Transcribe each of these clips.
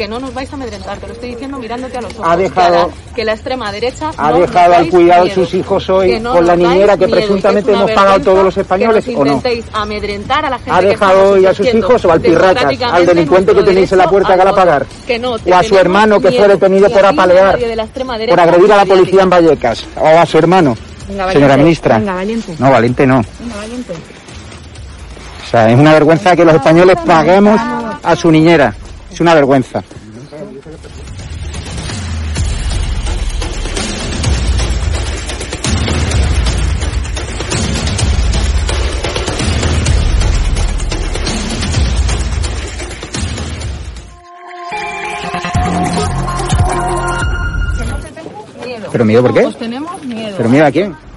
que no nos vais a amedrentar, te lo estoy diciendo mirándote a los ojos. Ha dejado, que, la, extrema derecha ha dejado al cuidado de sus hijos hoy con la niñera que presuntamente hemos pagado todos los españoles o no. amedrentar a la gente ha dejado hoy a sus hijos o al pirracas, al delincuente que tenéis en la puerta que la pagar, o a su hermano que fue detenido por apalear, por agredir a la policía en Vallecas, o a su hermano. Señora ministra. Venga, valiente. No, valiente no. Venga, valiente. O sea, es una vergüenza que los españoles paguemos a su niñera. Es una vergüenza. ¿Pero miedo por qué? Pues tenemos miedo. ¿Pero miedo a quién?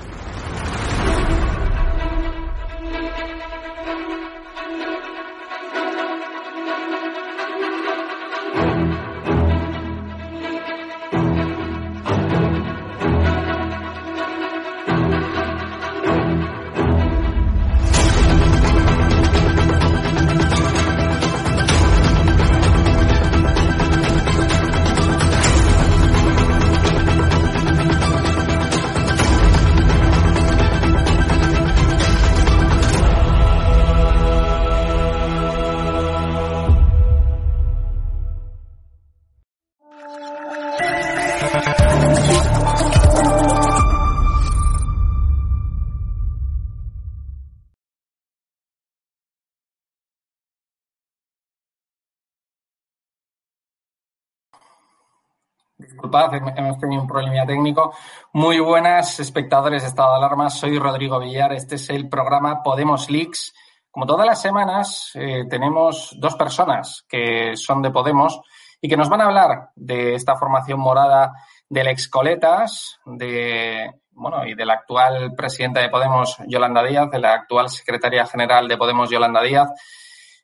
Hemos tenido un problema técnico. Muy buenas, espectadores de Estado de Alarma. Soy Rodrigo Villar. Este es el programa Podemos Leaks. Como todas las semanas, eh, tenemos dos personas que son de Podemos y que nos van a hablar de esta formación morada del excoletas, de bueno, y de la actual presidenta de Podemos, Yolanda Díaz, de la actual secretaria general de Podemos, Yolanda Díaz.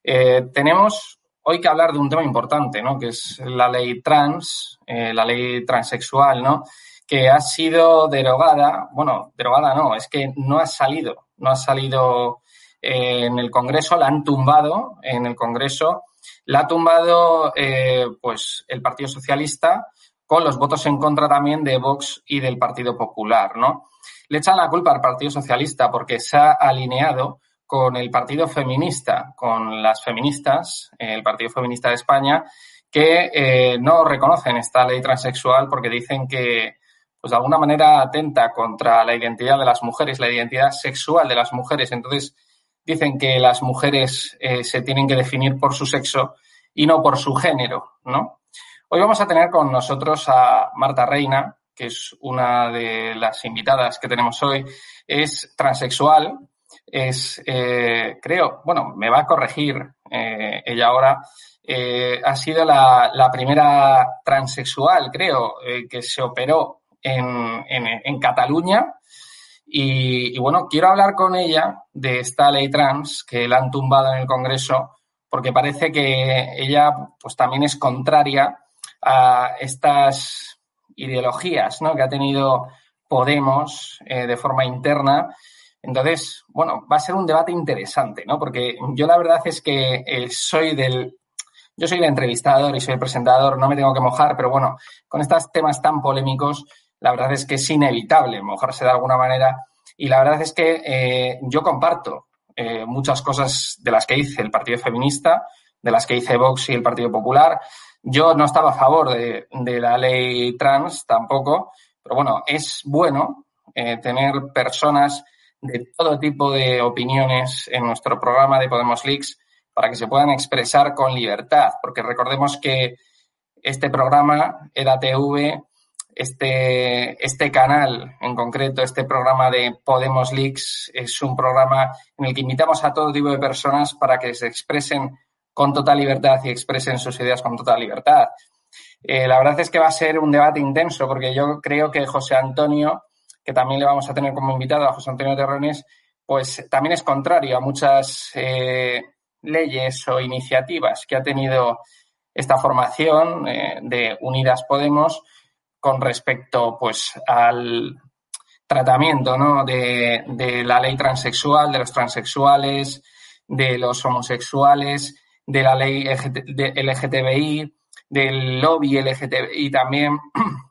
Eh, tenemos hoy que hablar de un tema importante, ¿no? Que es la ley trans, eh, la ley transexual, ¿no? Que ha sido derogada, bueno, derogada no, es que no ha salido, no ha salido eh, en el Congreso, la han tumbado en el Congreso, la ha tumbado, eh, pues, el Partido Socialista con los votos en contra también de Vox y del Partido Popular, ¿no? Le echan la culpa al Partido Socialista porque se ha alineado con el Partido Feminista, con las feministas, el Partido Feminista de España, que eh, no reconocen esta ley transexual porque dicen que, pues de alguna manera atenta contra la identidad de las mujeres, la identidad sexual de las mujeres. Entonces, dicen que las mujeres eh, se tienen que definir por su sexo y no por su género, ¿no? Hoy vamos a tener con nosotros a Marta Reina, que es una de las invitadas que tenemos hoy. Es transexual, es, eh, creo, bueno, me va a corregir eh, ella ahora, eh, ha sido la, primera transexual, creo, que se operó en, en, Cataluña. Y, y, bueno, quiero hablar con ella de esta ley trans que la han tumbado en el Congreso, porque parece que ella pues también es contraria a estas ideologías ¿no? que ha tenido Podemos de forma interna. Entonces, bueno, va a ser un debate interesante, ¿no? Porque yo la verdad es que eh, soy del... Yo soy el entrevistador y soy el presentador, no me tengo que mojar, pero bueno, con estos temas tan polémicos, la verdad es que es inevitable mojarse de alguna manera. Y la verdad es que eh, yo comparto muchas cosas de las que dice el Partido Feminista, de las que dice Vox y el Partido Popular, yo no estaba a favor de, la ley trans tampoco, pero bueno, es bueno eh, tener personas de todo tipo de opiniones en nuestro programa de Podemos Leaks para que se puedan expresar con libertad, porque recordemos que este programa, EDATV, este, este canal en concreto, este programa de Podemos Leaks, es un programa en el que invitamos a todo tipo de personas para que se expresen con total libertad y expresen sus ideas con total libertad. Eh, la verdad es que va a ser un debate intenso porque yo creo que José Antonio, que también le vamos a tener como invitado a José Antonio Terrones, pues también es contrario a muchas eh, leyes o iniciativas que ha tenido esta formación eh, de Unidas Podemos con respecto pues al tratamiento ¿no? de, la ley transexual, de los transexuales, de los homosexuales, de la ley de LGTBI, del lobby LGTBI también.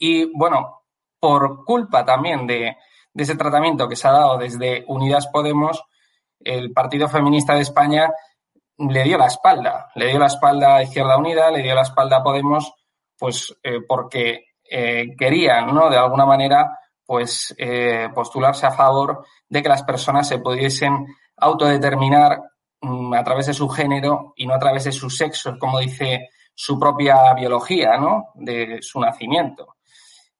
Y bueno, por culpa también de, ese tratamiento que se ha dado desde Unidas Podemos, el Partido Feminista de España le dio la espalda, le dio la espalda a Izquierda Unida, le dio la espalda a Podemos, pues eh, porque eh, querían, ¿no? De alguna manera, pues eh, postularse a favor de que las personas se pudiesen autodeterminar Mm, a través de su género y no a través de su sexo, como dice su propia biología, ¿no? De su nacimiento.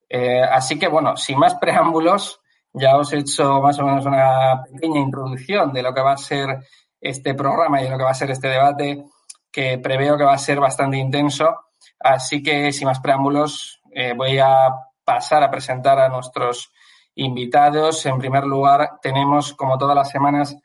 Eh, así que, bueno, sin más preámbulos, ya os he hecho más o menos una pequeña introducción de lo que va a ser este programa y de lo que va a ser este debate, que preveo que va a ser bastante intenso. Así que, sin más preámbulos, eh, voy a pasar a presentar a nuestros invitados. En primer lugar, tenemos, como todas las semanas,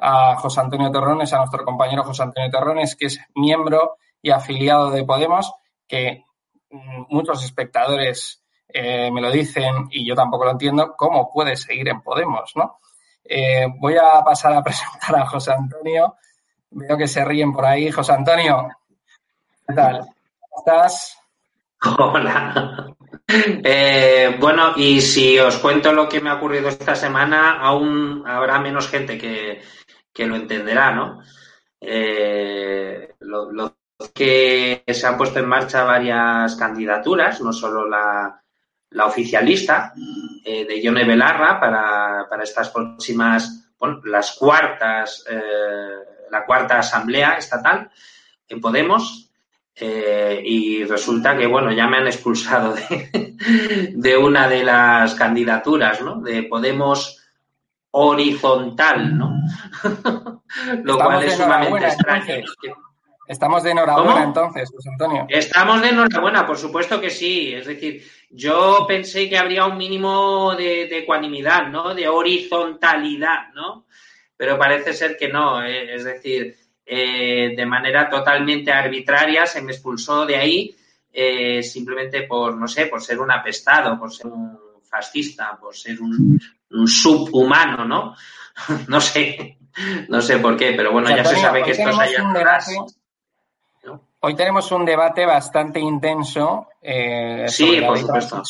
a José Antonio Terrones, a nuestro compañero José Antonio Terrones, que es miembro y afiliado de Podemos, que mm, muchos espectadores eh, me lo dicen y yo tampoco lo entiendo, ¿cómo puede seguir en Podemos? ¿no? Eh, voy a pasar a presentar a José Antonio. Veo que se ríen por ahí. José Antonio, ¿qué tal? ¿Cómo estás? Hola. Eh, bueno, y si os cuento lo que me ha ocurrido esta semana, aún habrá menos gente que, que lo entenderá, ¿no? Lo, que se han puesto en marcha varias candidaturas, no solo la, la oficialista eh, de Yone Belarra para, para, estas próximas, bueno, las cuartas, eh, la cuarta asamblea estatal en Podemos. y resulta que, bueno, ya me han expulsado de, de una de las candidaturas, ¿no? De Podemos horizontal, ¿no? Lo cual es sumamente extraño. Estamos de enhorabuena entonces, José Antonio. Estamos de enhorabuena, por supuesto que sí. Es decir, yo pensé que habría un mínimo de, ecuanimidad, ¿no? De horizontalidad, ¿no? Pero parece ser que no. Eh, es decir, eh, de manera totalmente arbitraria se me expulsó de ahí eh, simplemente por, no sé, por ser un apestado, por ser un fascista, por ser un, subhumano, ¿no? no sé, no sé por qué, pero bueno, ya se sabe que esto se Hoy tenemos un debate bastante intenso eh, sí, por supuesto.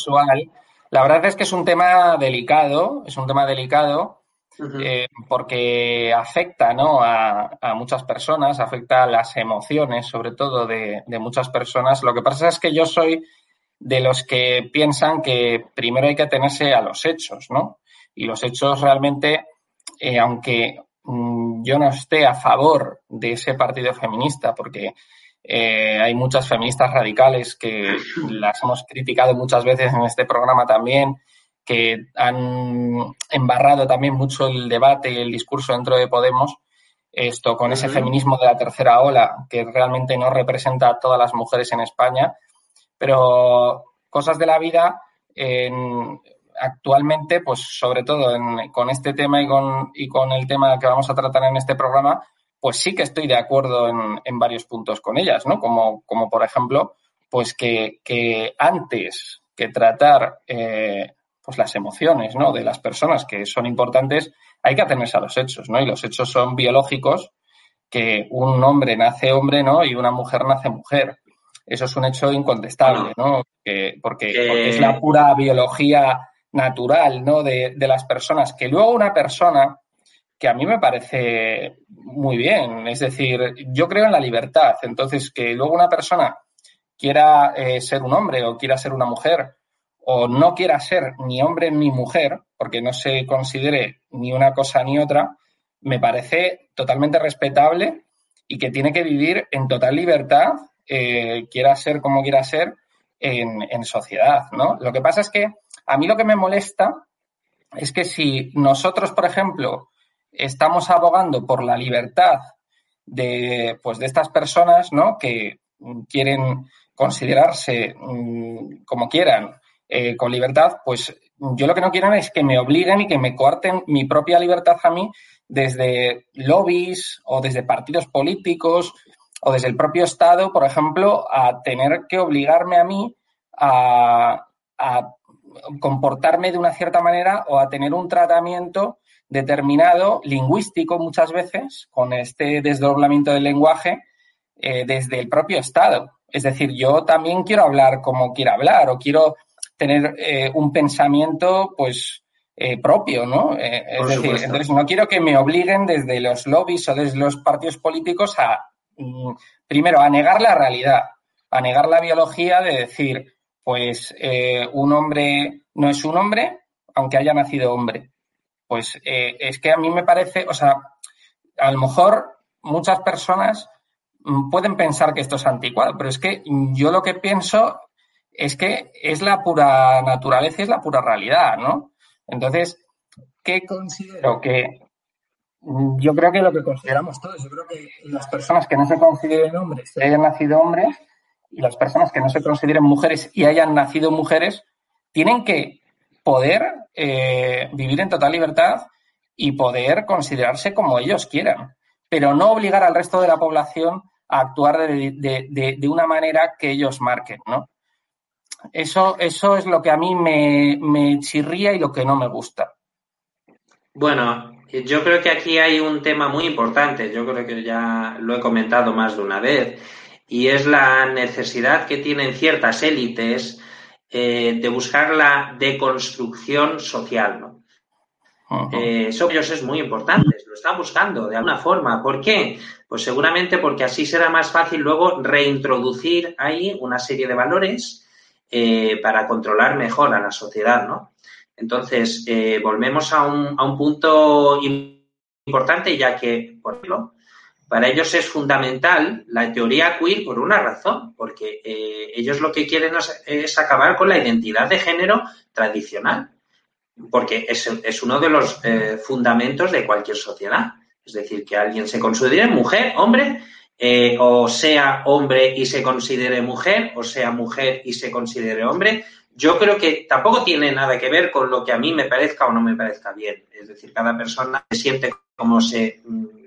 La verdad es que es un tema delicado, es un tema delicado eh, porque afecta ¿no? a, muchas personas, afecta a las emociones, sobre todo de, de, muchas personas. Lo que pasa es que yo soy de los que piensan que primero hay que atenerse a los hechos, ¿no? Y los hechos realmente, eh, aunque mm, yo no esté a favor de ese partido feminista, porque Eh, hay muchas feministas radicales que las hemos criticado muchas veces en este programa también, que han embarrado también mucho el debate y el discurso dentro de Podemos, esto con ese feminismo de la tercera ola, que realmente no representa a todas las mujeres en España, pero cosas de la vida actualmente, pues sobre todo con este tema y con, y con el tema que vamos a tratar en este programa, pues sí que estoy de acuerdo en, varios puntos con ellas, ¿no? Como, como por ejemplo, pues que, que antes que tratar eh, pues las emociones ¿no? de las personas que son importantes, hay que atenerse a los hechos, ¿no? Y los hechos son biológicos, que un hombre nace hombre, ¿no? Y una mujer nace mujer. Eso es un hecho incontestable, ¿no? porque, es la pura biología natural, ¿no? De, de las personas. Que luego una persona, que a mí me parece muy bien, es decir, yo creo en la libertad. Entonces, que luego una persona quiera eh, ser un hombre o quiera ser una mujer, o no quiera ser ni hombre ni mujer, porque no se considere ni una cosa ni otra, me parece totalmente respetable y que tiene que vivir en total libertad, eh, quiera ser como quiera ser, en, sociedad, ¿no? Lo que pasa es que a mí lo que me molesta es que si nosotros, por ejemplo, estamos abogando por la libertad de, pues, de estas personas, ¿no? Que quieren considerarse mm, como quieran eh, con libertad, pues yo lo que no quiero es que me obliguen y que me coarten mi propia libertad a mí desde lobbies o desde partidos políticos o desde el propio Estado, por ejemplo, a tener que obligarme a mí a, comportarme de una cierta manera o a tener un tratamiento determinado, lingüístico muchas veces, con este desdoblamiento del lenguaje eh, desde el propio Estado. Es decir, yo también quiero hablar como quiero hablar o quiero tener eh, un pensamiento, pues, eh, propio, ¿no? Eh, es decir, entonces no quiero que me obliguen desde los lobbies o desde los partidos políticos a, mm, primero, a negar la realidad, a negar la biología de decir, pues, un hombre no es un hombre, aunque haya nacido hombre. Pues es que a mí me parece, o sea, a lo mejor muchas personas mm, pueden pensar que esto es anticuado, pero es que yo lo que pienso es que es la pura naturaleza, es la pura realidad, ¿no? Entonces, ¿qué considero? Que yo creo que lo que consideramos todos, yo creo que las personas que no se consideren hombres y hayan nacido hombres y las personas que no se consideren mujeres y hayan nacido mujeres, tienen que poder eh, vivir en total libertad y poder considerarse como ellos quieran, pero no obligar al resto de la población a actuar de, de una manera que ellos marquen, ¿no? Eso, eso es lo que a mí me, me chirría y lo que no me gusta. Bueno, yo creo que aquí hay un tema muy importante, yo creo que ya lo he comentado más de una vez, y es la necesidad que tienen ciertas élites eh, de buscar la deconstrucción social. ¿no? Eh, eso ellos es muy importante, lo están buscando de alguna forma. ¿Por qué? Pues seguramente porque así será más fácil luego reintroducir ahí una serie de valores eh, para controlar mejor a la sociedad, ¿no? Entonces, eh, volvemos a un, a un punto importante, ya que, por ejemplo, para ellos es fundamental la teoría queer por una razón, porque eh, ellos lo que quieren es, acabar con la identidad de género tradicional, porque es, uno de los fundamentos de cualquier sociedad. Es decir, que alguien se considere mujer, hombre, eh, o sea hombre y se considere mujer, o sea mujer y se considere hombre, yo creo que tampoco tiene nada que ver con lo que a mí me parezca o no me parezca bien. Es decir, cada persona se siente como se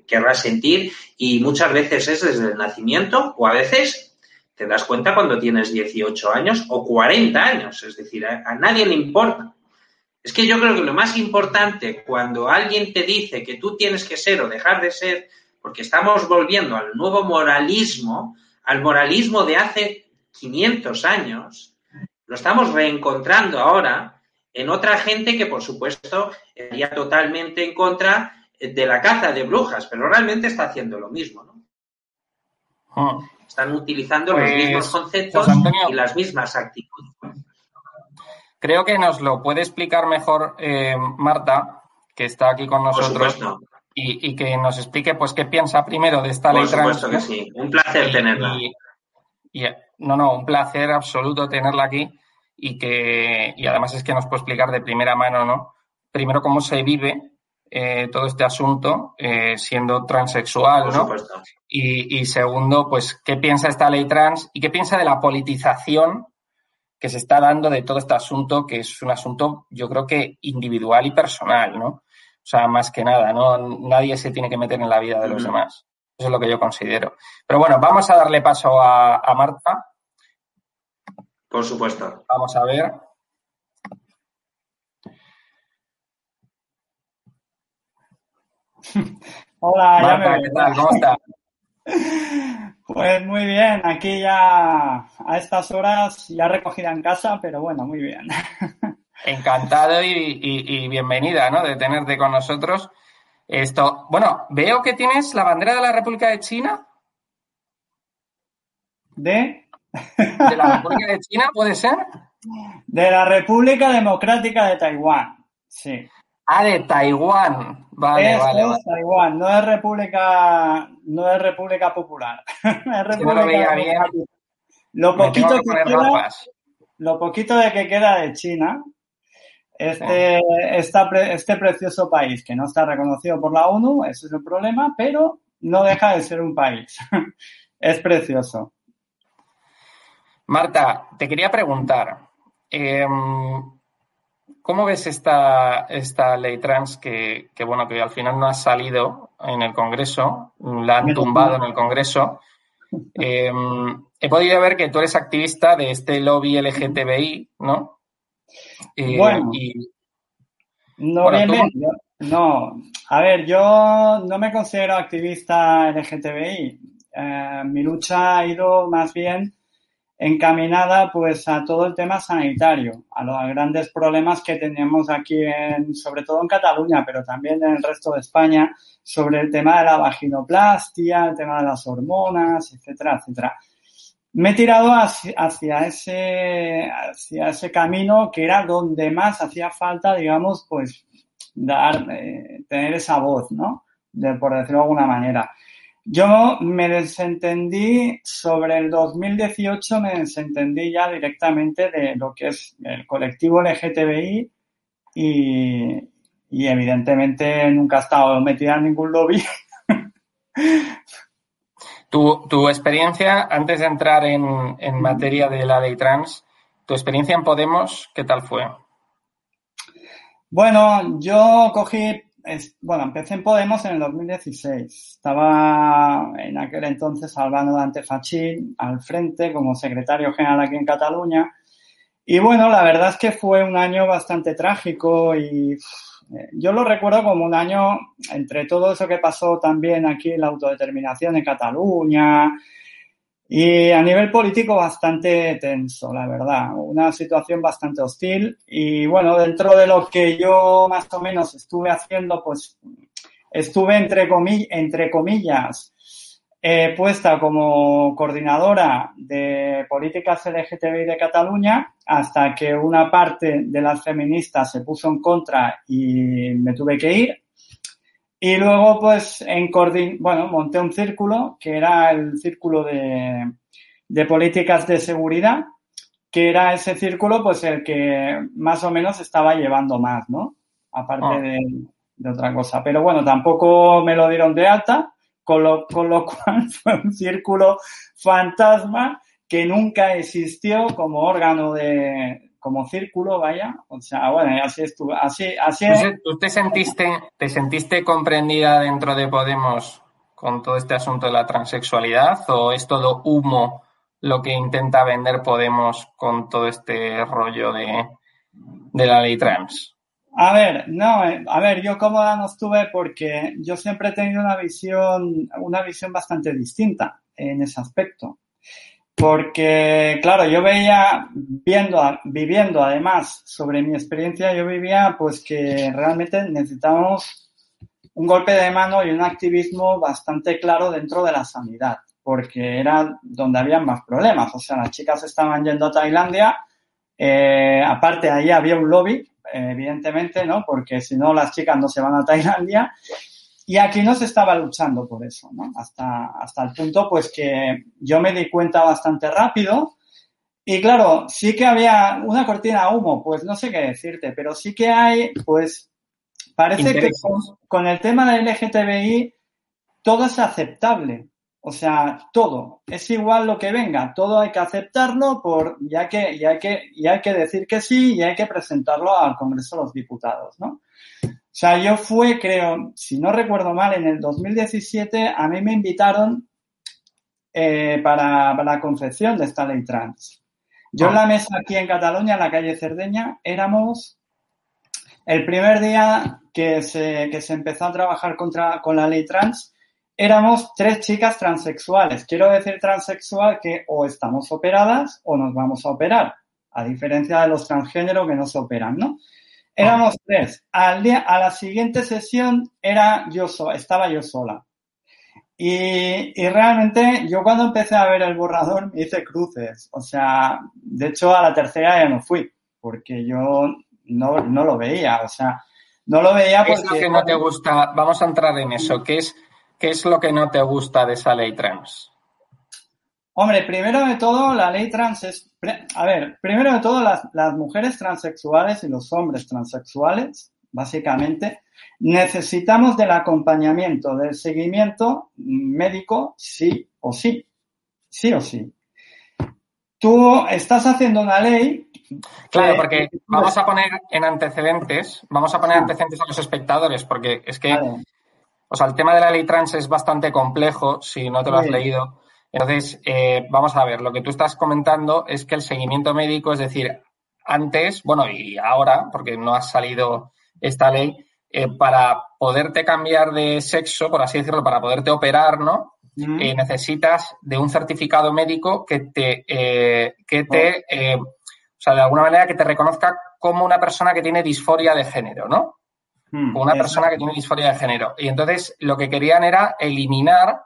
mm, querrá sentir y muchas veces es desde el nacimiento o a veces te das cuenta cuando tienes 18 años o 40 años. Es decir, a, a nadie le importa. Es que yo creo que lo más importante cuando alguien te dice que tú tienes que ser o dejar de ser porque estamos volviendo al nuevo moralismo, al moralismo de hace 500 años, lo estamos reencontrando ahora en otra gente que, por supuesto, estaría totalmente en contra de la caza de brujas, pero realmente está haciendo lo mismo, ¿no? Ah. Están utilizando los pues, mismos conceptos pues, y las mismas actitudes. Creo que nos lo puede explicar mejor eh, Marta, que está aquí con nosotros y, que nos explique pues qué piensa primero de esta ley trans. que sí. Un placer tenerla. Y, no, no, un placer absoluto tenerla aquí y que y además es que nos puede explicar de primera mano, ¿no? Primero cómo se vive eh, todo este asunto eh, siendo transexual, ¿no? Y, y, segundo, pues qué piensa esta ley trans y qué piensa de la politización que se está dando de todo este asunto, que es un asunto, yo creo que individual y personal, ¿no? O sea, más que nada, ¿no? Nadie se tiene que meter en la vida de los demás. Eso es lo que yo considero. Pero bueno, vamos a darle paso a, a Marta. Por supuesto. Vamos a ver. Hola, Marta, ¿qué tal? ¿Cómo estás? Pues muy bien, aquí ya a estas horas ya recogida en casa, pero bueno, muy bien. Encantado y, bienvenida, ¿no? De tenerte con nosotros. Esto, bueno, veo que tienes la bandera de la República de China. ¿De? ¿De la República de China, puede ser? De la República Democrática de Taiwán, sí. Ah, de Taiwán. Vale, vale, es Taiwán, no es República, no es República Popular. es República lo Lo poquito, que queda, lo poquito de que queda de China, este, este precioso país que no está reconocido por la ONU, ese es el problema, pero no deja de ser un país. es precioso. Marta, te quería preguntar, eh, ¿Cómo ves esta, esta ley trans que, bueno, que al final no ha salido en el Congreso, la han tumbado en el Congreso? Em, he podido ver que tú eres activista de este lobby LGTBI, ¿no? Eh, bueno, no, no, a ver, yo no me considero activista LGTBI. Eh, mi lucha ha ido más bien encaminada pues a todo el tema sanitario, a los grandes problemas que tenemos aquí en, sobre todo en Cataluña, pero también en el resto de España, sobre el tema de la vaginoplastia, el tema de las hormonas, etcétera, etcétera. Me he tirado hacia, ese, hacia ese camino que era donde más hacía falta, digamos, pues dar, eh, tener esa voz, ¿no? De, por decirlo de alguna manera. Yo me desentendí sobre el 2018, me desentendí ya directamente de lo que es el colectivo LGTBI y, y evidentemente nunca he estado metida en ningún lobby. Tu, tu experiencia, antes de entrar en, en materia de la ley trans, tu experiencia en Podemos, ¿qué tal fue? Bueno, yo cogí bueno, empecé en Podemos en el 2016. Estaba en aquel entonces Albano Dante Fachín al frente como secretario general aquí en Cataluña. Y bueno, la verdad es que fue un año bastante trágico y yo lo recuerdo como un año entre todo eso que pasó también aquí la autodeterminación en Cataluña, y a nivel político bastante tenso, la verdad. Una situación bastante hostil. Y bueno, dentro de lo que yo más o menos estuve haciendo, pues estuve entre, entre comillas eh, puesta como coordinadora de políticas LGTBI de Cataluña hasta que una parte de las feministas se puso en contra y me tuve que ir. Y luego, pues, en bueno, monté un círculo, que era el círculo de, de políticas de seguridad, que era ese círculo, pues, el que más o menos estaba llevando más, ¿no? Aparte ah. de, de, otra cosa. Pero bueno, tampoco me lo dieron de alta, con lo, con lo cual fue un círculo fantasma que nunca existió como órgano de, como círculo, vaya. O sea, bueno, así estuvo. Así, así ¿Tú te sentiste, te sentiste comprendida dentro de Podemos con todo este asunto de la transexualidad o es todo humo lo que intenta vender Podemos con todo este rollo de, de la ley trans? A ver, no, eh, a ver, yo cómoda no estuve porque yo siempre he tenido una visión, una visión bastante distinta en ese aspecto. Porque, claro, yo veía, viendo, viviendo además sobre mi experiencia, yo vivía pues que realmente necesitábamos un golpe de mano y un activismo bastante claro dentro de la sanidad, porque era donde había más problemas. O sea, las chicas estaban yendo a Tailandia, eh, aparte ahí había un lobby, evidentemente, ¿no? Porque si no, las chicas no se van a Tailandia. Y aquí no se estaba luchando por eso, ¿no? Hasta, hasta el punto, pues, que yo me di cuenta bastante rápido. Y claro, sí que había una cortina de humo, pues no sé qué decirte, pero sí que hay, pues, parece que con, el tema del LGTBI todo es aceptable. O sea, todo. Es igual lo que venga. Todo hay que aceptarlo por, ya que, ya hay que, y hay que decir que sí y hay que presentarlo al Congreso de los Diputados, ¿no? O sea, yo fue, creo, si no recuerdo mal, en el 2017 a mí me invitaron eh, para, la concepción de esta ley trans. Yo en la mesa aquí en Cataluña, en la calle Cerdeña, éramos el primer día que se, que se empezó a trabajar contra, con la ley trans, éramos tres chicas transexuales. Quiero decir transexual que o estamos operadas o nos vamos a operar, a diferencia de los transgéneros que no se operan, ¿no? Éramos tres. Al día, a la siguiente sesión era yo estaba yo sola. Y, y, realmente yo cuando empecé a ver el borrador me hice cruces. O sea, de hecho a la tercera ya no fui, porque yo no, no lo veía. O sea, no lo veía porque... ¿Qué es lo que no te gusta? Vamos a entrar en eso. ¿Qué es, qué es lo que no te gusta de esa ley trans? Hombre, primero de todo, la ley trans es... A ver, primero de todo, las, mujeres transexuales y los hombres transexuales, básicamente, necesitamos del acompañamiento, del seguimiento médico, sí o sí. Sí o sí. Tú estás haciendo una ley. Claro, porque vamos a poner en antecedentes, vamos a poner antecedentes a los espectadores, porque es que, o sea, el tema de la ley trans es bastante complejo, si no te lo has leído. Entonces, eh, vamos a ver, lo que tú estás comentando es que el seguimiento médico, es decir, antes, bueno, y ahora, porque no ha salido esta ley, eh, para poderte cambiar de sexo, por así decirlo, para poderte operar, ¿no? Eh, necesitas de un certificado médico que te, que te, o sea, de alguna manera que te reconozca como una persona que tiene disforia de género, ¿no? Como una persona que tiene disforia de género. Y entonces lo que querían era eliminar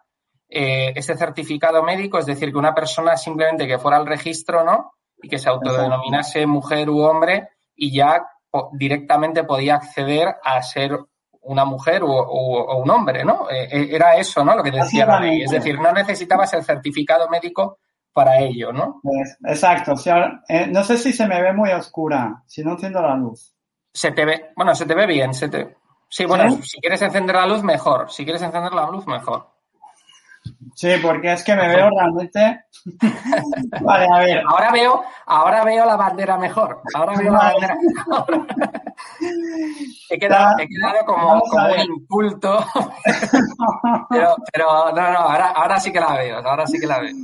eh, ese certificado médico, es decir, que una persona simplemente que fuera al registro, ¿no? Y que se autodenominase mujer u hombre y ya directamente podía acceder a ser una mujer o, un hombre, ¿no? Eh, eh, era eso, ¿no? Lo que decía la ley. Es decir, no necesitabas el certificado médico para ello, ¿no? Pues, exacto. no sé si se me ve muy oscura, si no enciendo la luz. Se te ve, bueno, se te ve bien, se te... Sí, bueno, si quieres encender la luz, mejor. Si quieres encender la luz, mejor. Sí, porque es que me veo realmente. vale, a ver. Ahora veo, ahora veo la bandera mejor. Ahora veo la bandera he, quedado, he quedado como, como un inculto. pero, pero no, no, ahora, ahora sí que la veo. Ahora sí que la veo.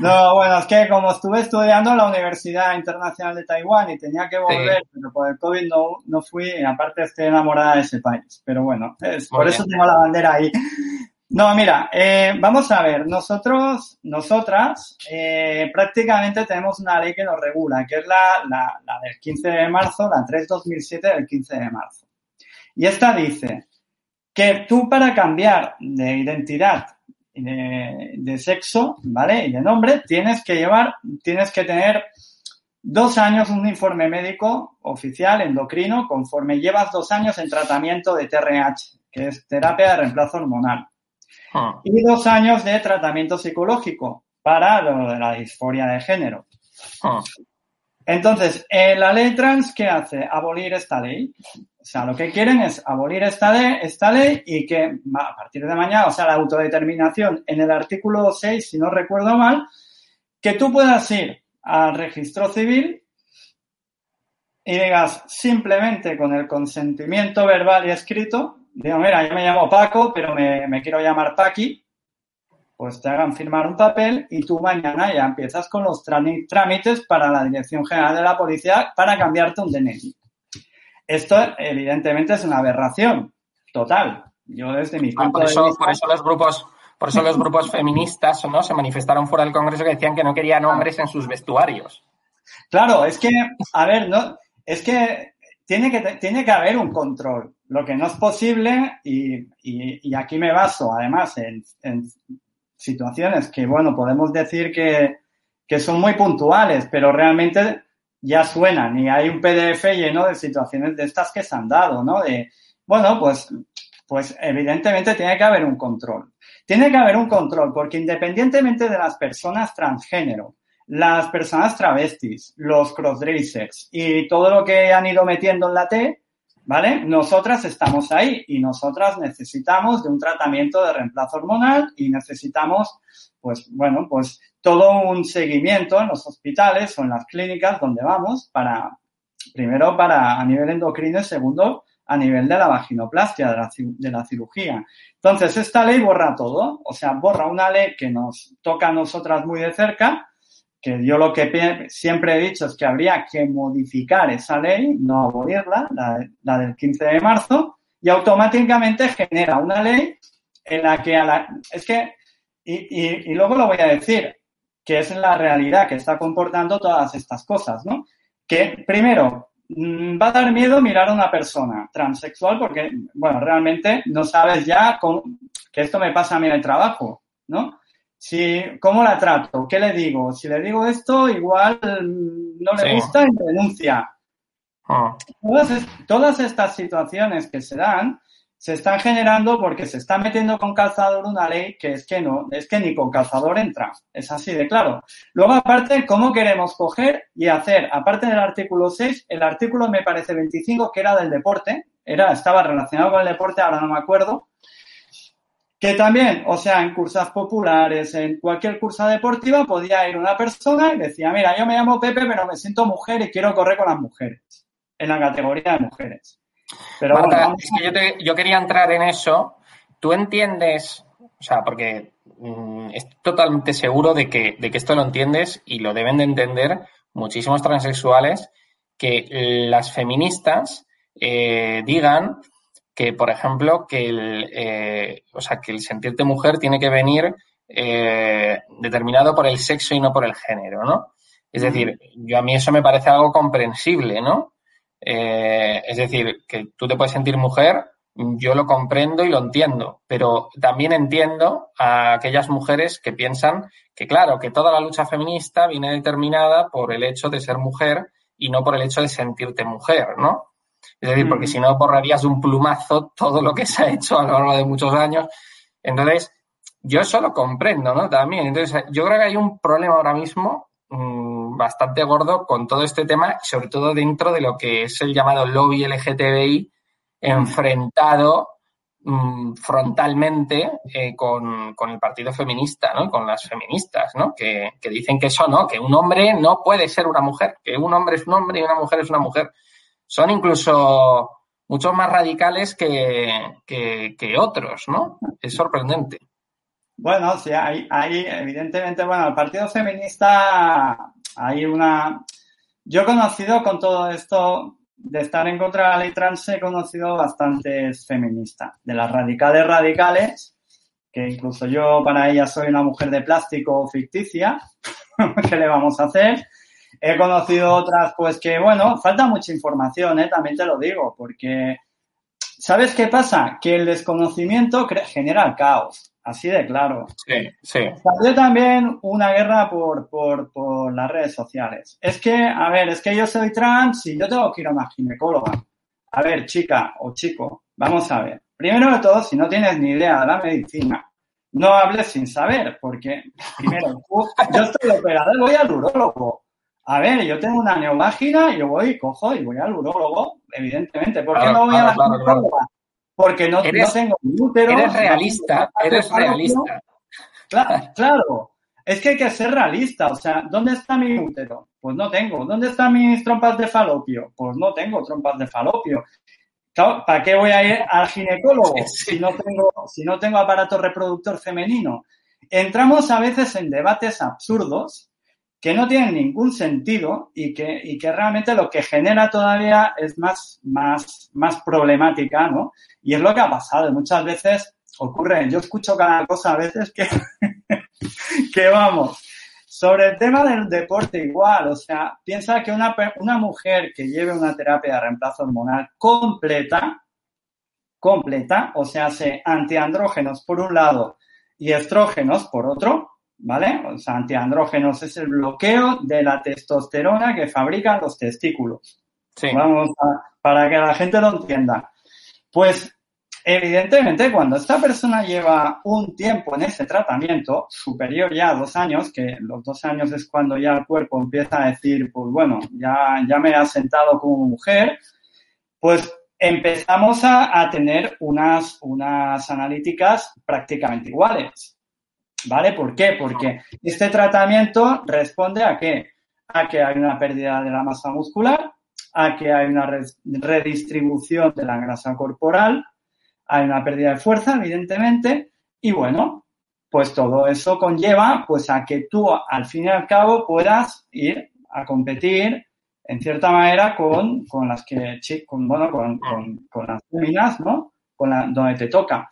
No, bueno, es que como estuve estudiando en la Universidad Internacional de Taiwán y tenía que volver, pero por el COVID no, no fui, y aparte estoy enamorada de ese país. Pero bueno, es, por eso tengo la bandera ahí. No, mira, eh, vamos a ver, nosotros, nosotras, eh, prácticamente tenemos una ley que nos regula, que es la, del 15 de marzo, la 3-2007 del 15 de marzo. Y esta dice que tú para cambiar de identidad de, de, sexo, ¿vale? Y de nombre, tienes que llevar, tienes que tener dos años un informe médico oficial endocrino conforme llevas dos años en tratamiento de TRH, que es terapia de reemplazo hormonal. Ah. Y dos años de tratamiento psicológico para lo de la disforia de género. Ah. Entonces, la ley trans, ¿qué hace? Abolir esta ley. O sea, lo que quieren es abolir esta ley, esta ley y que a partir de mañana, o sea, la autodeterminación en el artículo 6, si no recuerdo mal, que tú puedas ir al registro civil y digas simplemente con el consentimiento verbal y escrito, digo, mira, yo me llamo Paco, pero me, quiero llamar Paqui, pues te hagan firmar un papel y tú mañana ya empiezas con los trámites para la Dirección General de la Policía para cambiarte un DNI. Esto, evidentemente, es una aberración total. Yo, desde mi punto por eso, de vista... Por eso los grupos... Por eso los grupos feministas ¿no? se manifestaron fuera del Congreso que decían que no querían hombres en sus vestuarios. Claro, es que, a ver, no, es que tiene que, tiene que haber un control. Lo que no es posible, y, y, aquí me baso además en, en, situaciones que, bueno, podemos decir que, que son muy puntuales, pero realmente ya suenan y hay un PDF lleno de situaciones de estas que se han dado, ¿no? De, bueno, pues pues evidentemente tiene que haber un control. Tiene que haber un control porque independientemente de las personas transgénero, las personas travestis, los crossdressers y todo lo que han ido metiendo en la T, ¿vale? Nosotras estamos ahí y nosotras necesitamos de un tratamiento de reemplazo hormonal y necesitamos, pues, bueno, pues todo un seguimiento en los hospitales o en las clínicas donde vamos para, primero para a nivel endocrino y segundo a nivel de la vaginoplastia, de la, de la cirugía. Entonces, esta ley borra todo, o sea, borra una ley que nos toca a nosotras muy de cerca, que yo lo que siempre he dicho es que habría que modificar esa ley, no abolirla, la, del 15 de marzo, y automáticamente genera una ley en la que a la, es que, y, y, luego lo voy a decir, que es la realidad que está comportando todas estas cosas, ¿no? Que primero, mm, va a dar miedo mirar a una persona transexual porque, bueno, realmente no sabes ya que esto me pasa a mí en el trabajo, ¿no? Si, ¿cómo la trato? ¿Qué le digo? Si le digo esto, igual no le gusta y denuncia. Ah. Todas, estas situaciones que se dan se están generando porque se está metiendo con calzador una ley que es que no, es que ni con calzador entra. Es así de claro. Luego, aparte, ¿cómo queremos coger y hacer, aparte del artículo 6, el artículo me parece 25, que era del deporte, era, estaba relacionado con el deporte, ahora no me acuerdo, que también, o sea, en cursas populares, en cualquier cursa deportiva, podía ir una persona y decía, mira, yo me llamo Pepe, pero me siento mujer y quiero correr con las mujeres, en la categoría de mujeres. Pero Marta, es que yo, quería entrar en eso. Tú entiendes, o sea, porque mm, estoy totalmente seguro de que, de que esto lo entiendes y lo deben de entender muchísimos transexuales, que las feministas eh, digan que, por ejemplo, que el, eh, o sea, que el sentirte mujer tiene que venir eh, determinado por el sexo y no por el género, ¿no? Es decir, yo a mí eso me parece algo comprensible, ¿no? Eh, es decir, que tú te puedes sentir mujer, yo lo comprendo y lo entiendo, pero también entiendo a aquellas mujeres que piensan que, claro, que toda la lucha feminista viene determinada por el hecho de ser mujer y no por el hecho de sentirte mujer, ¿no? Es decir, porque mm. si no borrarías un plumazo todo lo que se ha hecho a lo largo de muchos años. Entonces, yo eso lo comprendo, ¿no? También. Entonces, yo creo que hay un problema ahora mismo mm, bastante gordo con todo este tema, sobre todo dentro de lo que es el llamado lobby LGTBI enfrentado mm, frontalmente eh, con, el partido feminista, ¿no? Con las feministas, ¿no? Que, que dicen que eso no, que un hombre no puede ser una mujer, que un hombre es un hombre y una mujer es una mujer son incluso mucho más radicales que, que, otros, ¿no? Es sorprendente. Bueno, sí, hay, hay, evidentemente, bueno, el Partido Feminista hay una... Yo he conocido con todo esto de estar en contra de la ley trans, he conocido bastantes feministas, de las radicales radicales, que incluso yo para ellas soy una mujer de plástico ficticia, ¿qué le vamos a hacer? He conocido otras, pues que, bueno, falta mucha información, ¿eh? también te lo digo, porque, ¿sabes qué pasa? Que el desconocimiento genera el caos, así de claro. Sí, sí. Salió también una guerra por, por, por las redes sociales. Es que, a ver, es que yo soy trans y yo tengo que ir a una ginecóloga. A ver, chica o chico, vamos a ver. Primero de todo, si no tienes ni idea de la medicina, no hables sin saber, porque primero, yo estoy operado, voy al urólogo. A ver, yo tengo una neomágina y yo voy, cojo y voy al urólogo, evidentemente. ¿Por qué no voy a la claro, Porque no, tengo útero. Eres realista, eres realista. Claro, claro. Es que hay que ser realista. O sea, ¿dónde está mi útero? Pues no tengo. ¿Dónde están mis trompas de falopio? Pues no tengo trompas de falopio. ¿Para qué voy a ir al ginecólogo si no tengo, si no tengo aparato reproductor femenino? Entramos a veces en debates absurdos que no tienen ningún sentido y que, y que realmente lo que genera todavía es más, más, más problemática, ¿no? Y es lo que ha pasado. Muchas veces ocurre, yo escucho cada cosa a veces que, que vamos, sobre el tema del deporte igual, o sea, piensa que una, una mujer que lleve una terapia de reemplazo hormonal completa, completa, o sea, hace antiandrógenos por un lado y estrógenos por otro, ¿vale? O sea, antiandrógenos es el bloqueo de la testosterona que fabrican los testículos. Sí. Vamos a, para que la gente lo entienda. Pues Evidentemente, cuando esta persona lleva un tiempo en ese tratamiento, superior ya a dos años, que los dos años es cuando ya el cuerpo empieza a decir, pues bueno, ya, ya me he asentado como mujer, pues empezamos a, a tener unas, unas analíticas prácticamente iguales. ¿Vale? ¿Por qué? Porque este tratamiento responde a qué? A que hay una pérdida de la masa muscular, a que hay una redistribución de la grasa corporal, hay una pérdida de fuerza, evidentemente, y bueno, pues todo eso conlleva pues a que tú al fin y al cabo puedas ir a competir en cierta manera con, con las que, con, bueno, con, con, las féminas, ¿no? Con la, donde te toca.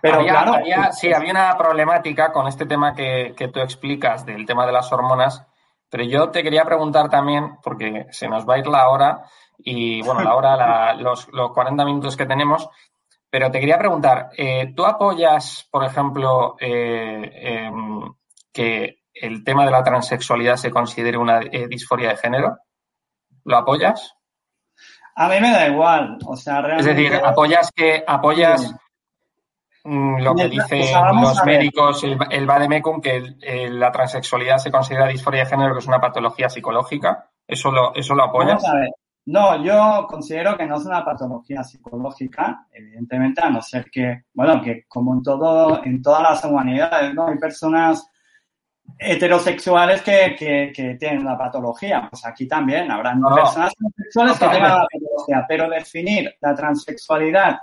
Pero claro. sí, había una problemática con este tema que, que tú explicas del tema de las hormonas, pero yo te quería preguntar también, porque se nos va a ir la hora, y bueno, la hora, los, los 40 minutos que tenemos, pero te quería preguntar, eh, ¿tú apoyas, por ejemplo, eh, em, que el tema de la transexualidad se considere una eh, disforia de género? ¿Lo apoyas? A mí me da igual, o sea, realmente... Es decir, apoyas que apoyas mm, lo que dicen los médicos, el, el Bademecum, que la transexualidad se considera disforia de género, que es una patología psicológica. ¿Eso lo, eso lo apoyas? Vamos a ver. No, yo considero que no es una patología psicológica, evidentemente, a no ser que, bueno, que como en todo, en todas las humanidades, ¿no? Hay personas heterosexuales que, que, que tienen una patología. Pues aquí también habrán personas homosexuales que tengan la patología, pero definir la transexualidad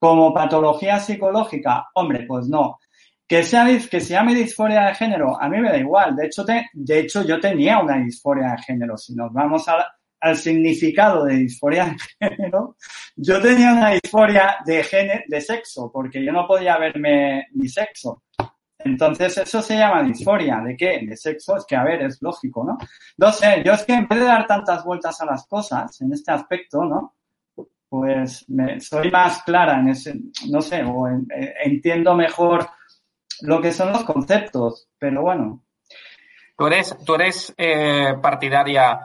como patología psicológica, hombre, pues no. Que, sea, que se llame disforia de género, a mí me da igual. De hecho, te, de hecho, yo tenía una disforia de género. Si nos vamos a, al significado de disforia de género, yo tenía una disforia de género, de sexo, porque yo no podía verme mi sexo. Entonces, eso se llama disforia. ¿De qué? De sexo. Es que, a ver, es lógico, ¿no? No sé, yo es que en vez de dar tantas vueltas a las cosas en este aspecto, ¿no? Pues me, soy más clara en ese, no sé, o eh, entiendo mejor lo que son los conceptos, pero bueno. Tú eres, tú eres eh, partidaria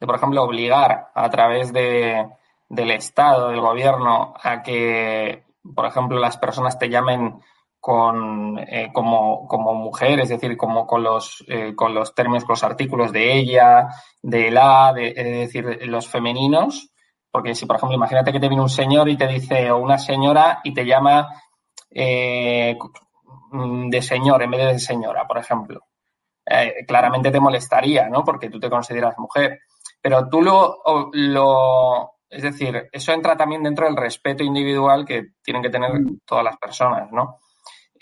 de, por ejemplo, obligar a través de, del Estado, del gobierno, a que, por ejemplo, las personas te llamen con, eh, como, como mujer, es decir, como con los, eh, con los términos, con los artículos de ella, de la, de, es decir, los femeninos, porque si, por ejemplo, imagínate que te viene un señor y te dice, o una señora y te llama eh, de señor en vez de señora, por ejemplo. claramente te molestaría, ¿no? Porque tú te consideras mujer. Pero tú lo, lo, es decir, eso entra también dentro del respeto individual que tienen que tener mm. todas las personas, ¿no?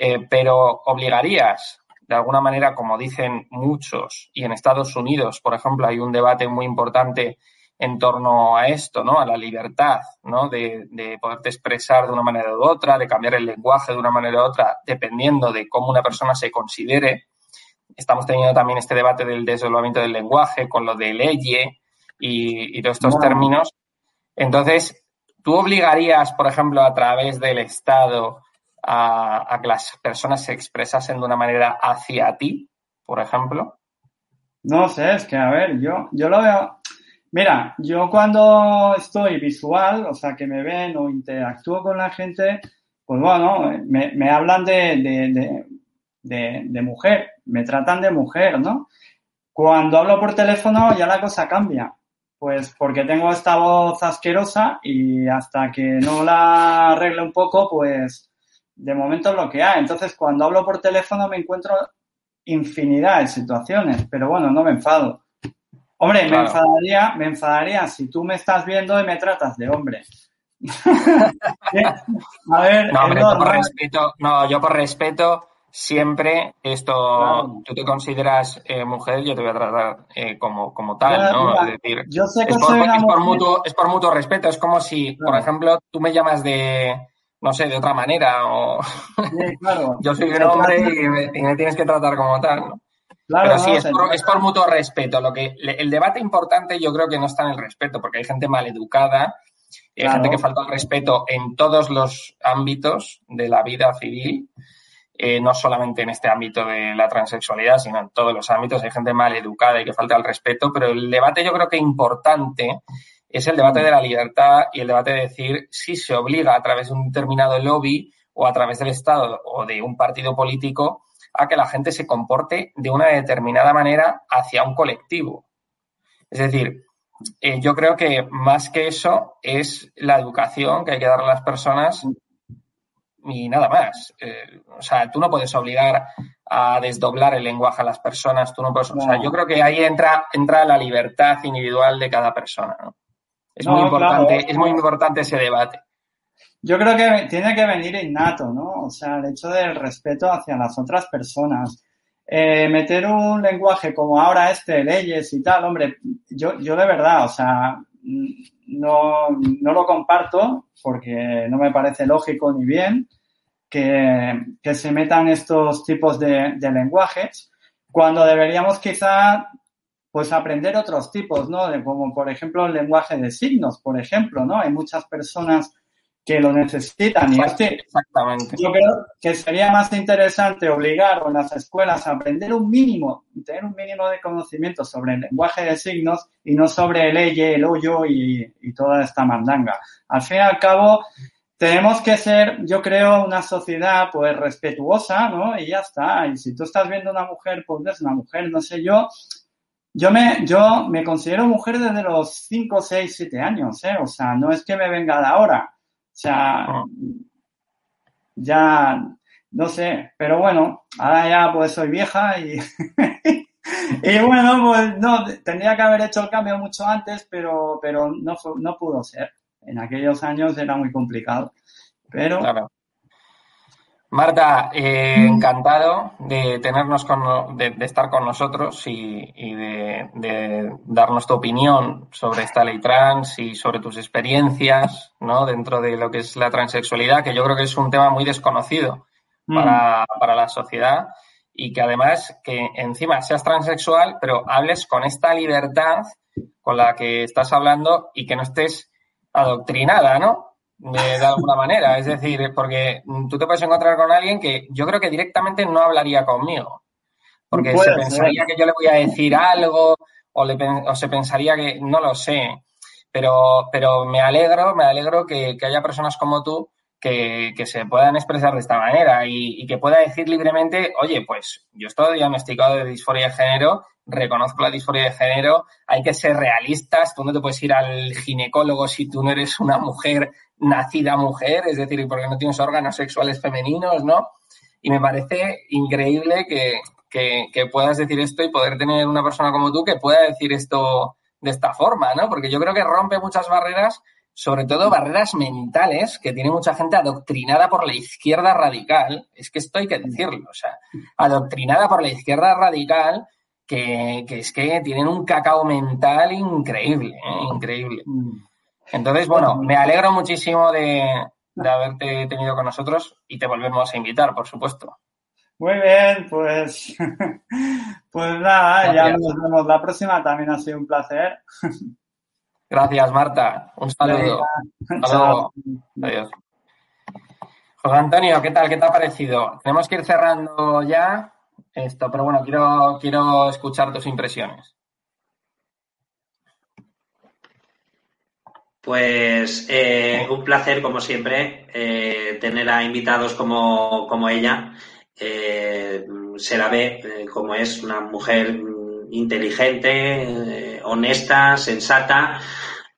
Eh, pero obligarías, de alguna manera, como dicen muchos, y en Estados Unidos, por ejemplo, hay un debate muy importante en torno a esto, ¿no? A la libertad, ¿no? De, de poderte expresar de una manera u otra, de cambiar el lenguaje de una manera u otra, dependiendo de cómo una persona se considere. Estamos teniendo también este debate del desdoblamiento del lenguaje con lo de leye, y, todos estos términos. Entonces, ¿tú obligarías, por ejemplo, a través del Estado a, que las personas se expresasen de una manera hacia ti, por ejemplo? No sé, es que, a ver, yo, yo lo veo. Mira, yo cuando estoy visual, o sea, que me ven o interactúo con la gente, pues bueno, me, me hablan de, de, de, de, mujer, me tratan de mujer, ¿no? Cuando hablo por teléfono ya la cosa cambia. Pues porque tengo esta voz asquerosa y hasta que no la arregle un poco, pues de momento es lo que hay. Entonces, cuando hablo por teléfono me encuentro infinidad de situaciones, pero bueno, no me enfado. Hombre, me enfadaría, me enfadaría si tú me estás viendo y me tratas de hombre. A ver, no, hombre, por respeto, no, yo por respeto siempre esto, tú te consideras eh, mujer, yo te voy a tratar eh, como, como tal, ¿no? es decir, yo sé que es, por, es, por mutuo, es por mutuo respeto, es como si, por ejemplo, tú me llamas de, no sé, de otra manera, o yo soy un hombre y me, tienes que tratar como tal, ¿no? Pero sí, es por, es por, mutuo respeto. Lo que, el debate importante yo creo que no está en el respeto, porque hay gente maleducada, y hay gente que falta el respeto en todos los ámbitos de la vida civil. Eh, no solamente en este ámbito de la transexualidad, sino en todos los ámbitos. Hay gente mal educada y que falta el respeto, pero el debate yo creo que importante es el debate de la libertad y el debate de decir si se obliga a través de un determinado lobby o a través del Estado o de un partido político a que la gente se comporte de una determinada manera hacia un colectivo. Es decir, eh, yo creo que más que eso es la educación que hay que dar a las personas y nada más. Eh, o sea, tú no puedes obligar a desdoblar el lenguaje a las personas, tú no puedes. O sea, yo creo que ahí entra, entra la libertad individual de cada persona. Es, muy importante, es muy importante ese debate. Yo creo que tiene que venir innato, ¿no? O sea, el hecho del respeto hacia las otras personas. Eh, meter un lenguaje como ahora este, leyes y tal, hombre, yo, yo de verdad, o sea, no, no lo comparto porque no me parece lógico ni bien que, que se metan estos tipos de, de, lenguajes cuando deberíamos quizá pues aprender otros tipos, ¿no? De, como por ejemplo el lenguaje de signos, por ejemplo, ¿no? Hay muchas personas que lo necesitan. Y Exactamente. yo creo que sería más interesante obligar a las escuelas a aprender un mínimo, tener un mínimo de conocimiento sobre el lenguaje de signos y no sobre el eye, el hoyo y, y toda esta mandanga. Al fin y al cabo, tenemos que ser, yo creo, una sociedad pues respetuosa, ¿no? Y ya está. Y si tú estás viendo una mujer, pues es una mujer, no sé yo. Yo me, yo me considero mujer desde los 5, 6, 7 años, ¿eh? O sea, no es que me venga de ahora. O sea, ah. ya, no sé, pero bueno, ahora ya pues soy vieja y, y bueno, pues no, tendría que haber hecho el cambio mucho antes, pero, pero no, no pudo ser. En aquellos años era muy complicado. Pero, Marta, eh, encantado de tenernos con, de, estar con nosotros y, de, darnos tu opinión sobre esta ley trans y sobre tus experiencias, ¿no? Dentro de lo que es la transexualidad, que yo creo que es un tema muy desconocido mm. para, para la sociedad y que además que encima seas transexual, pero hables con esta libertad con la que estás hablando y que no estés adoctrinada, ¿no? De, alguna manera. Es decir, porque tú te puedes encontrar con alguien que yo creo que directamente no hablaría conmigo. Porque se pensaría que yo le voy a decir algo o, le, o se pensaría que no lo sé. Pero, pero me alegro, me alegro que, que haya personas como tú que, que, se puedan expresar de esta manera y, y, que pueda decir libremente, oye, pues yo estoy diagnosticado de disforia de género reconozco la disforia de género, hay que ser realistas, tú no te puedes ir al ginecólogo si tú no eres una mujer nacida mujer, es decir, porque no tienes órganos sexuales femeninos, ¿no? Y me parece increíble que, que, puedas decir esto y poder tener una persona como tú que pueda decir esto de esta forma, ¿no? Porque yo creo que rompe muchas barreras, sobre todo barreras mentales, que tiene mucha gente adoctrinada por la izquierda radical. Es que esto hay que decirlo, o sea, adoctrinada por la izquierda radical que, es que tienen un cacao mental increíble, ¿eh? increíble. Entonces, bueno, me alegro muchísimo de, haberte tenido con nosotros y te volvemos a invitar, por supuesto. Muy bien, pues, pues nada, ya nos vemos la próxima. También ha sido un placer. Gracias, Marta. Un saludo. Hasta Adiós. José Antonio, ¿qué tal? ¿Qué te ha parecido? Tenemos que ir cerrando ya esto, pero bueno, quiero, quiero escuchar tus impresiones. Pues eh, un placer, como siempre, eh, tener a invitados como, como ella. Eh, se la ve como es una mujer inteligente, honesta, sensata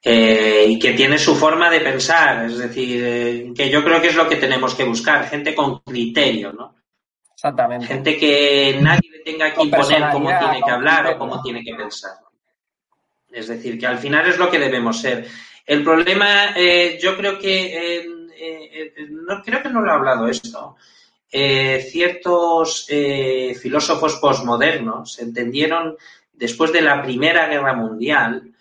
y que tiene su forma de pensar. Es decir, que yo creo que es lo que tenemos que buscar, gente con criterio, ¿no? Exactamente. Gente que nadie le tenga que imponer cómo tiene que hablar o cómo tiene que pensar. Es decir, que al final es lo que debemos ser. El problema, eh, yo creo que, eh, eh, no, creo que no lo he hablado esto. ciertos filósofos posmodernos entendieron después de la Primera Guerra Mundial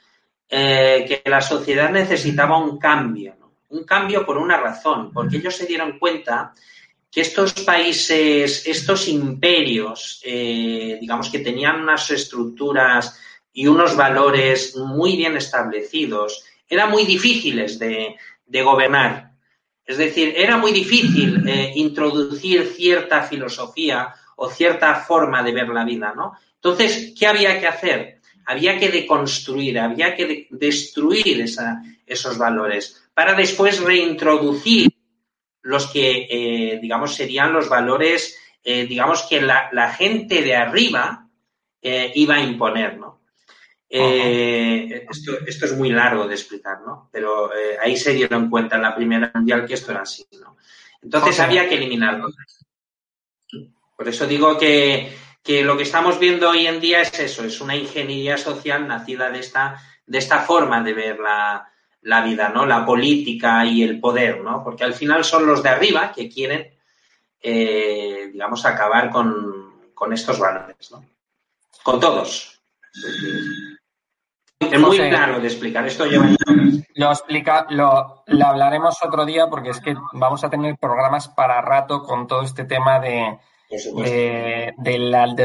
que la sociedad necesitaba un cambio, un cambio por una razón, porque ellos se dieron cuenta que estos países, estos imperios, digamos que tenían unas estructuras y unos valores muy bien establecidos, eran muy difíciles de, gobernar. Es decir, era muy difícil eh, introducir cierta filosofía o cierta forma de ver la vida, ¿no? Entonces, ¿qué había que hacer? había que deconstruir, había que destruir esos valores para después reintroducir los que, eh, digamos, serían los valores, eh, digamos, que la, gente de arriba iba a imponer, ¿no? Esto, esto, es muy largo de explicar, ¿no? Pero ahí se dieron cuenta en la Primera Mundial que esto era así, ¿no? Entonces había que eliminarlo. Por eso digo que, lo que estamos viendo hoy en día es eso, es una ingeniería social nacida de esta, de esta forma de ver la, vida, ¿no? La política y el poder, ¿no? Porque al final son los de arriba que quieren, eh, digamos, acabar con, con, estos valores, ¿no? Con todos. Es muy claro de explicar. Esto lleva Lo explica, lo, hablaremos otro día porque es que vamos a tener programas para rato con todo este tema de, del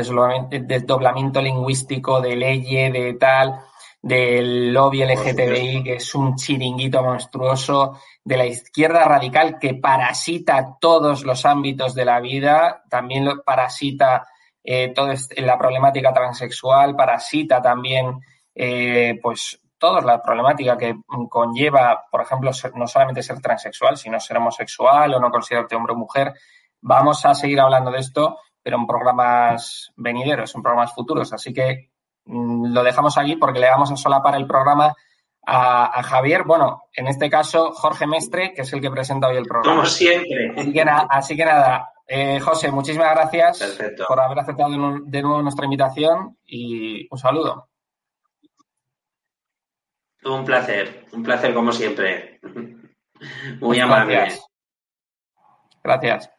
desdoblamiento lingüístico, de leyes, de tal, del lobby LGTBI, que es un chiringuito monstruoso, de la izquierda radical que parasita todos los ámbitos de la vida, también lo parasita eh, toda la problemática transexual, parasita también eh, pues toda la problemática que conlleva, por ejemplo, no solamente ser transexual, sino ser homosexual o no considerarte hombre o mujer. Vamos a seguir hablando de esto, pero en programas venideros, en programas futuros. Así que mm, lo dejamos aquí porque le vamos a solapar el programa a, Javier. Bueno, en este caso, Jorge Mestre, que es el que presenta hoy el programa. Como siempre. Así que, nada, eh, José, muchísimas gracias por haber aceptado de nuevo nuestra invitación y un saludo. Un placer, un placer como siempre. Muy amable. Gracias.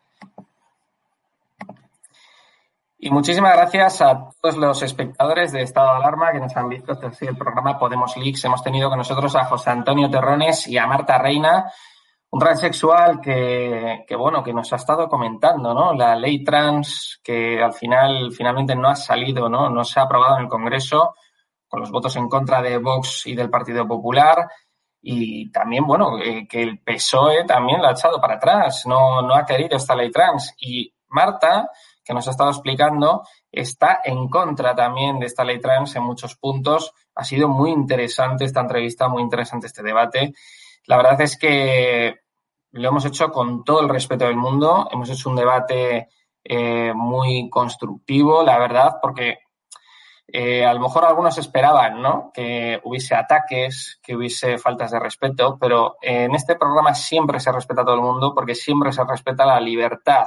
Y muchísimas gracias a todos los espectadores de Estado de Alarma que nos han visto desde el programa Podemos Leaks. Hemos tenido con nosotros a José Antonio Terrones y a Marta Reina, un transexual que, que, bueno, que nos ha estado comentando, ¿no? La ley trans que al final, finalmente no ha salido, ¿no? No se ha aprobado en el Congreso con los votos en contra de Vox y del Partido Popular. Y también, bueno, eh, que el PSOE también la ha echado para atrás, no, no ha querido esta ley trans. Y Marta, que nos ha estado explicando, está en contra también de esta ley trans en muchos puntos. Ha sido muy interesante esta entrevista, muy interesante este debate. La verdad es que lo hemos hecho con todo el respeto del mundo. Hemos hecho un debate eh, muy constructivo, la verdad, porque eh, a lo mejor algunos esperaban ¿no? que hubiese ataques, que hubiese faltas de respeto, pero en este programa siempre se respeta a todo el mundo porque siempre se respeta la libertad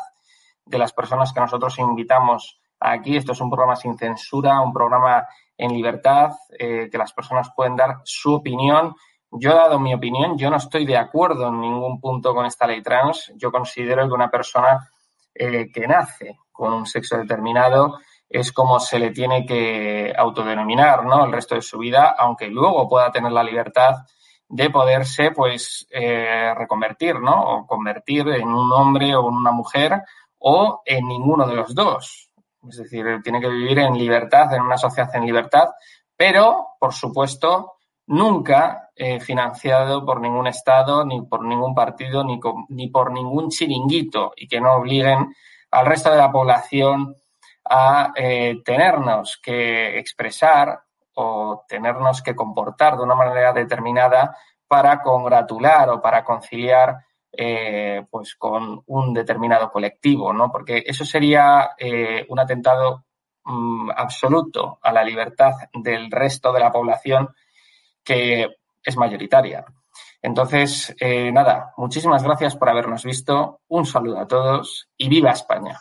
de las personas que nosotros invitamos aquí. Esto es un programa sin censura, un programa en libertad, eh, que las personas pueden dar su opinión. Yo he dado mi opinión, yo no estoy de acuerdo en ningún punto con esta ley trans. Yo considero que una persona eh, que nace con un sexo determinado es como se le tiene que autodenominar, ¿no? El resto de su vida, aunque luego pueda tener la libertad de poderse, pues, eh, reconvertir, ¿no? O convertir en un hombre o en una mujer o en ninguno de los dos. Es decir, tiene que vivir en libertad, en una sociedad en libertad, pero, por supuesto, nunca eh, financiado por ningún Estado, ni por ningún partido, ni, ni por ningún chiringuito y que no obliguen al resto de la población a eh, tenernos que expresar o tenernos que comportar de una manera determinada para congratular o para conciliar eh, pues con un determinado colectivo, ¿no? Porque eso sería eh, un atentado mm, absoluto a la libertad del resto de la población que es mayoritaria. Entonces, nada, muchísimas gracias por habernos visto. Un saludo a todos y viva España.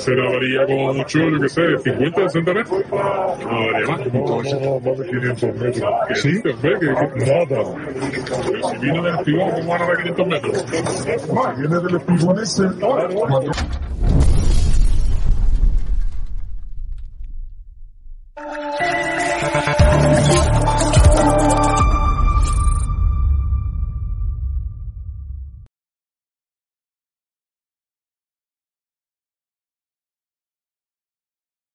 Se grabaría como mucho, yo qué sé, 50, 60 metros. No más. No, no, más de 500 metros. ¿Sí? Nada. Pero si viene del espigón, ¿cómo van a dar 500 metros? Si viene del espigón ese,